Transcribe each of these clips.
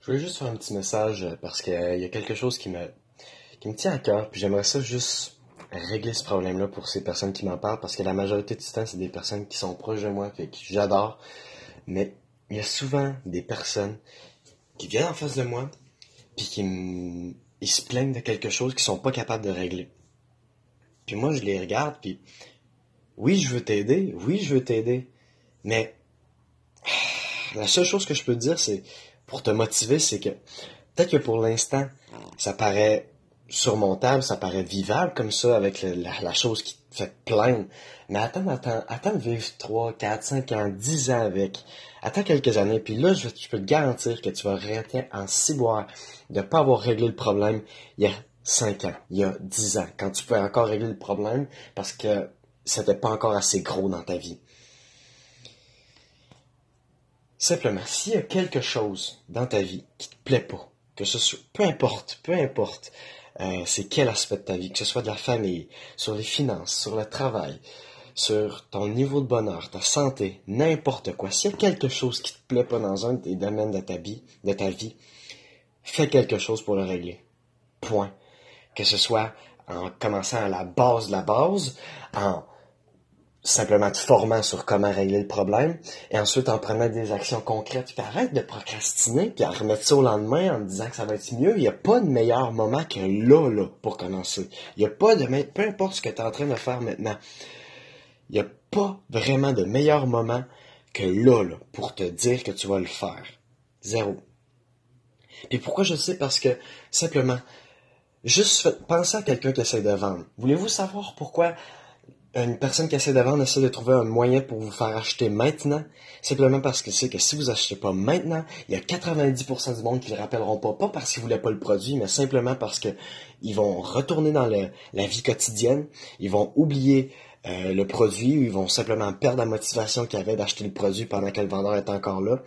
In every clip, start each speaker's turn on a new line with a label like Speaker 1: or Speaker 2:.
Speaker 1: Je voulais juste faire un petit message euh, parce qu'il y a quelque chose qui me, qui me tient à cœur, puis j'aimerais ça juste régler ce problème-là pour ces personnes qui m'en parlent, parce que la majorité du temps, c'est des personnes qui sont proches de moi, fait que j'adore. Mais il y a souvent des personnes qui viennent en face de moi, puis qui ils se plaignent de quelque chose qu'ils sont pas capables de régler. Puis moi, je les regarde, puis oui, je veux t'aider, oui, je veux t'aider, mais la seule chose que je peux te dire, c'est pour te motiver, c'est que peut-être que pour l'instant, ça paraît surmontable, ça paraît vivable comme ça avec la, chose qui te fait plaindre. Mais attends, attends, attends de vivre 3, 4, 5 ans, 10 ans avec. Attends quelques années, puis là, je, peux te garantir que tu vas arrêter en ciboire de ne pas avoir réglé le problème il y a 5 ans, il y a 10 ans, quand tu pouvais encore régler le problème parce que c'était pas encore assez gros dans ta vie. Simplement, s'il y a quelque chose dans ta vie qui te plaît pas, que ce soit, peu importe, peu importe, euh, c'est quel aspect de ta vie, que ce soit de la famille, sur les finances, sur le travail, sur ton niveau de bonheur, ta santé, n'importe quoi. S'il y a quelque chose qui te plaît pas dans un des domaines de ta vie, de ta vie, fais quelque chose pour le régler. Point. Que ce soit en commençant à la base de la base, en simplement te formant sur comment régler le problème, et ensuite en prenant des actions concrètes, puis arrête de procrastiner, puis à remettre ça au lendemain en disant que ça va être mieux. Il n'y a pas de meilleur moment que là, là, pour commencer. Il n'y a pas de peu importe ce que tu es en train de faire maintenant. Il n'y a pas vraiment de meilleur moment que là, là, pour te dire que tu vas le faire. Zéro. Et pourquoi je sais? Parce que, simplement, juste pensez à quelqu'un qui essaie de vendre. Voulez-vous savoir pourquoi une personne qui essaie de vendre essaie de trouver un moyen pour vous faire acheter maintenant, simplement parce que c'est que si vous achetez pas maintenant, il y a 90% du monde qui le rappelleront pas, pas parce qu'ils voulaient pas le produit, mais simplement parce que ils vont retourner dans la vie quotidienne, ils vont oublier euh, le produit, ils vont simplement perdre la motivation qu'ils avaient d'acheter le produit pendant que le vendeur est encore là.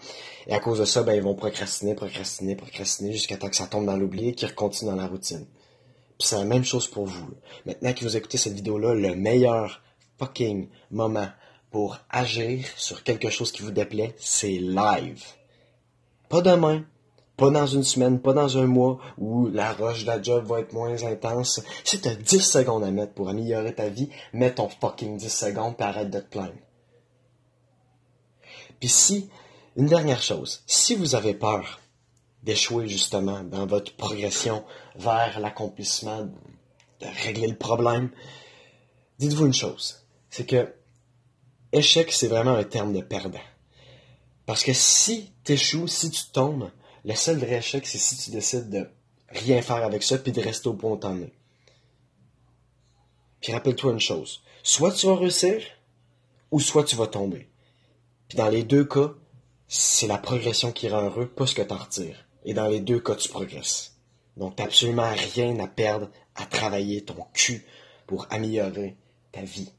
Speaker 1: Et à cause de ça, ben, ils vont procrastiner, procrastiner, procrastiner jusqu'à temps que ça tombe dans l'oubli et qu'ils continuent dans la routine c'est la même chose pour vous. Maintenant que vous écoutez cette vidéo-là, le meilleur fucking moment pour agir sur quelque chose qui vous déplaît, c'est live. Pas demain, pas dans une semaine, pas dans un mois où la roche de la job va être moins intense. Si tu as 10 secondes à mettre pour améliorer ta vie, mets ton fucking 10 secondes et arrête de te plaindre. Puis si, une dernière chose, si vous avez peur d'échouer justement dans votre progression vers l'accomplissement, de régler le problème, dites-vous une chose, c'est que échec, c'est vraiment un terme de perdant. Parce que si tu échoues, si tu tombes, le seul vrai échec, c'est si tu décides de rien faire avec ça puis de rester au point où t'en es. Puis rappelle-toi une chose, soit tu vas réussir, ou soit tu vas tomber. Puis dans les deux cas, c'est la progression qui rend heureux, pas ce que t'en retires. Et dans les deux cas, tu progresses. Donc, t'as absolument rien à perdre à travailler ton cul pour améliorer ta vie.